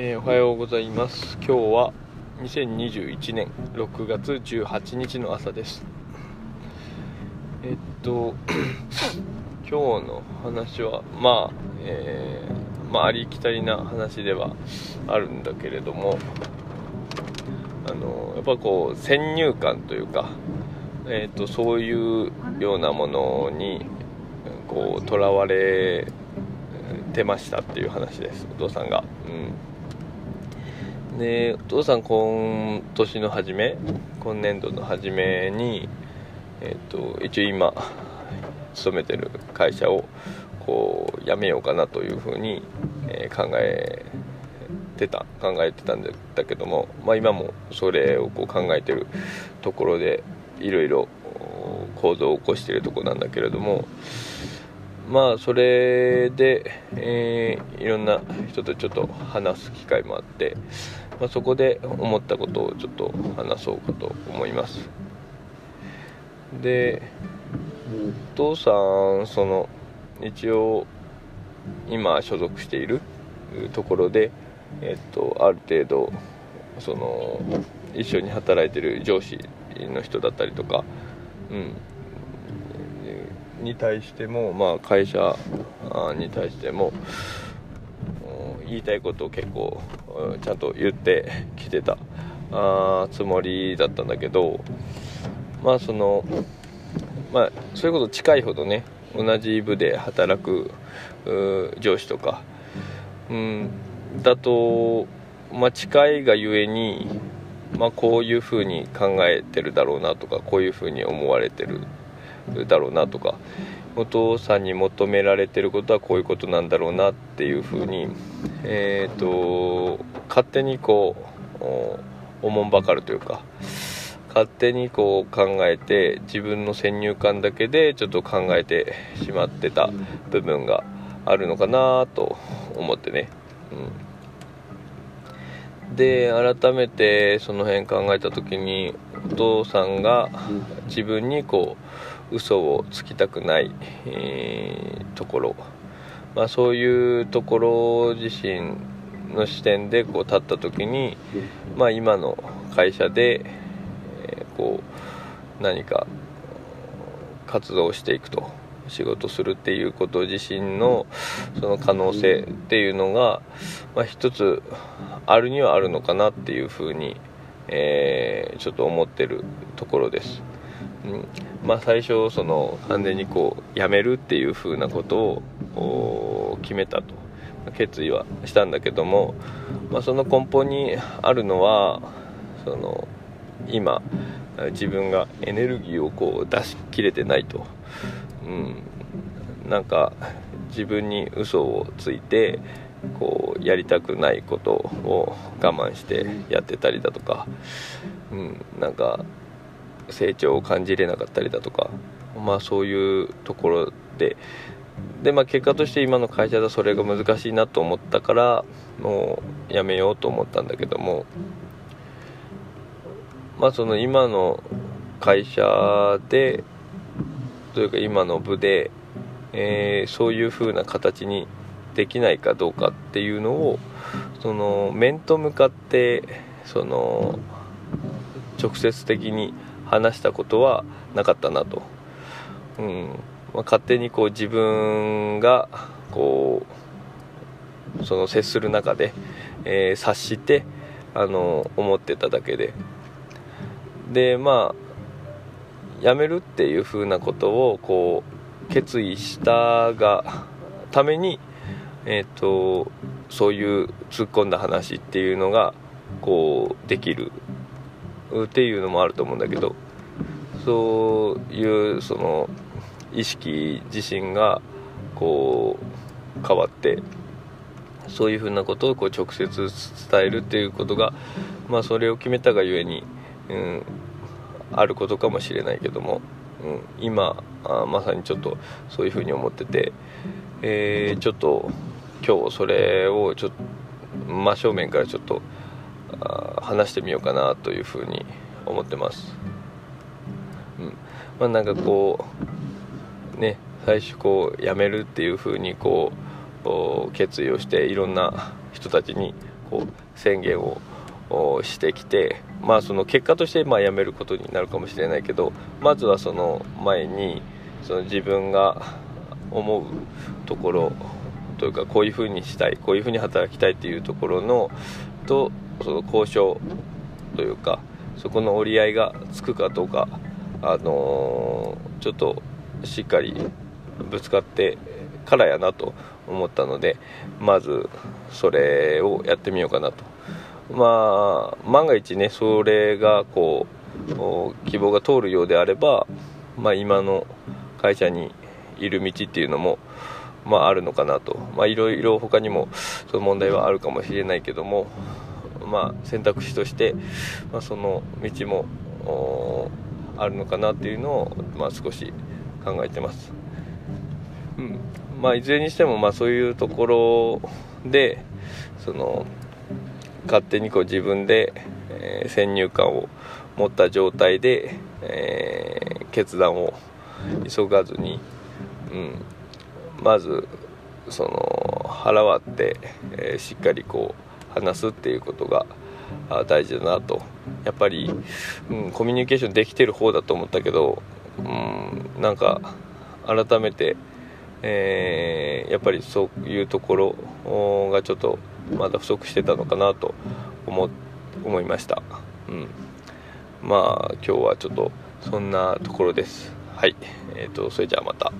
えーおはようございます。今日は2021年6月18日の朝です。えっと 今日の話はまあ、えーまあ、ありきたりな話ではあるんだけれどもあのやっぱこう先入観というか、えっとそういうようなものにこうとらわれてましたっていう話です。お父さんが。うんでお父さん今年の初め今年度の初めにえっ、と一応今勤めてる会社をこう辞めようかなというふうに、えー考えてた考えてたんだけども、まあ、今もそれをこう考えてるところでいろいろ行動を起こしてるところなんだけれどもまあそれで、えーいろんな人とちょっと話す機会もあって、まあ、そこで思ったことをちょっと話そうかと思います。でお父さんその一応今所属しているところで、えっと、ある程度その一緒に働いてる上司の人だったりとか、うん、に対しても、まあ、会社に対しても言いたいことを結構ちゃんと言ってきてたあつもりだったんだけどまあそのまあそういうこと近いほどね同じ部で働く上司とか、うん、だと、まあ、近いがゆえに、まあ、こういうふうに考えてるだろうなとかこういうふうに思われてるだろうなとかお父さんに求められてることはこういうことなんだろうなっていうふうに、えー、と勝手にこうおおもんばかるというか勝手にこう考えて自分の先入観だけでちょっと考えてしまってた部分があるのかなと思ってね、うん、で改めてその辺考えた時にお父さんが自分にこう嘘をつきたくない、えーところ、まあ、そういうところ自身の視点でこう立った時に、まあ、今の会社で、えーこう何か活動をしていくと仕事するっていうこと自身のその可能性っていうのが、まあ、一つあるにはあるのかなっていうふうに、えーちょっと思ってるところです。まあ、最初その完全にこう辞めるっていうふうなことを決めたと。決意はしたんだけども、まあ、その根本にあるのはその今自分がエネルギーをこう出し切れてないと、うん、なんか自分に嘘をついてこうやりたくないことを我慢してやってたりだとか、うん、なんか成長を感じれなかったりだとかまあそういうところでで、まあ、結果として今の会社でそれが難しいなと思ったからもうやめようと思ったんだけどもまあその今の会社でというか今の部で、えーそういう風な形にできないかどうかっていうのをその面と向かってその直接的に話したことはなかったなと、うん。まあ、勝手にこう自分がこうその接する中で、えー察してあの思ってただけで。でまあ辞めるっていうふうなことをこう決意したがために、えー、とそういう突っ込んだ話っていうのがこうできるっていうのもあると思うんだけどそういうその意識自身がこう変わってそういうふうなことをこう直接伝えるっていうことが、まあ、それを決めたがゆえに、うん、あることかもしれないけども、うん、今あまさにちょっとそういうふうに思ってて、えーちょっと今日それをちょ真正面からちょっと話してみようかなというふうに思ってます。うんまあ、なんかこうね最初こう辞めるっていうふうにこう決意をしていろんな人たちにこう宣言をしてきてまあその結果としてまあ辞めることになるかもしれないけどまずはその前にその自分が思うところというかこういうふうにしたいこういうふうに働きたいっていうところのとその交渉というかそこの折り合いがつくかどうか、あのー、ちょっとしっかりぶつかってからやなと思ったのでまずそれをやってみようかなと。まあ万が一ねそれがこう希望が通るようであれば、まあ、今の会社にいる道っていうのも、まあ、あるのかなと、いろいろ他にもその問題はあるかもしれないけども、まあ、選択肢として、まあ、その道もあるのかなっていうのを、まあ、少し考えてます。うんまあ、いずれにしても、まあ、そういうところでその勝手にこう自分で、えー、先入観を持った状態で、えー、決断を急がずに、うん、まずその腹割って、えー、しっかりこう話すっていうことが大事だなと。やっぱり、うん、コミュニケーションできてる方だと思ったけど、うん、なんか改めて、えー、やっぱりそういうところがちょっとまだ不足してたのかなと思思いました、うん、まあ今日はちょっとそんなところです。はい。えーと、とそれじゃあまた。